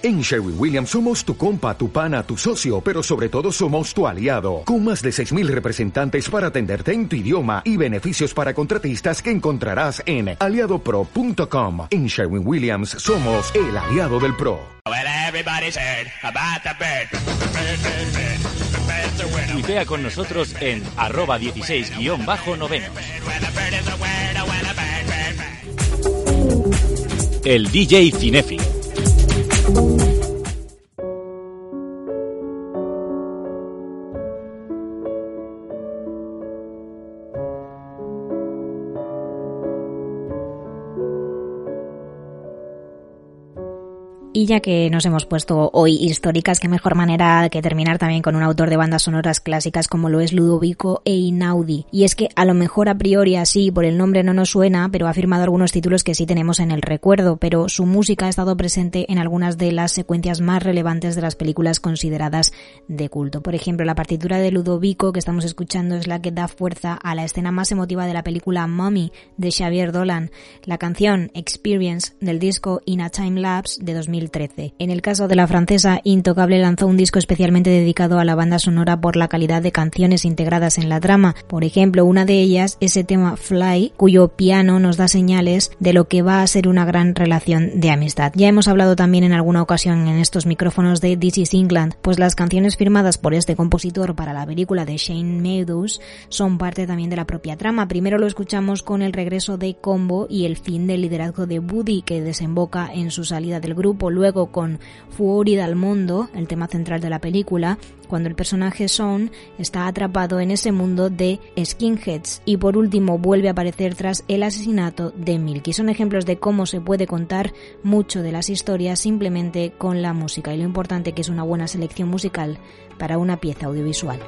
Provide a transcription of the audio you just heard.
En Sherwin Williams somos tu compa, tu pana, tu socio, pero sobre todo somos tu aliado, con más de 6.000 representantes para atenderte en tu idioma y beneficios para contratistas que encontrarás en aliadopro.com. En Sherwin Williams somos el aliado del PRO. Tuitea con nosotros en arroba 16-noveno. El DJ Cinéfilo. Y ya que nos hemos puesto hoy históricas, qué mejor manera que terminar también con un autor de bandas sonoras clásicas como lo es Ludovico Einaudi. Y es que a lo mejor a priori así por el nombre no nos suena, pero ha firmado algunos títulos que sí tenemos en el recuerdo, pero su música ha estado presente en algunas de las secuencias más relevantes de las películas consideradas de culto. Por ejemplo, la partitura de Ludovico que estamos escuchando es la que da fuerza a la escena más emotiva de la película Mommy de Xavier Dolan, la canción Experience del disco In a Time Lapse de 2000 en el caso de la francesa, Intocable lanzó un disco especialmente dedicado a la banda sonora por la calidad de canciones integradas en la trama. Por ejemplo, una de ellas, ese tema Fly, cuyo piano nos da señales de lo que va a ser una gran relación de amistad. Ya hemos hablado también en alguna ocasión en estos micrófonos de This is England, pues las canciones firmadas por este compositor para la película de Shane Meadows son parte también de la propia trama. Primero lo escuchamos con el regreso de Combo y el fin del liderazgo de Woody que desemboca en su salida del grupo luego con Fuori dal Mundo, el tema central de la película, cuando el personaje Son está atrapado en ese mundo de skinheads y por último vuelve a aparecer tras el asesinato de Milky. Son ejemplos de cómo se puede contar mucho de las historias simplemente con la música y lo importante que es una buena selección musical para una pieza audiovisual.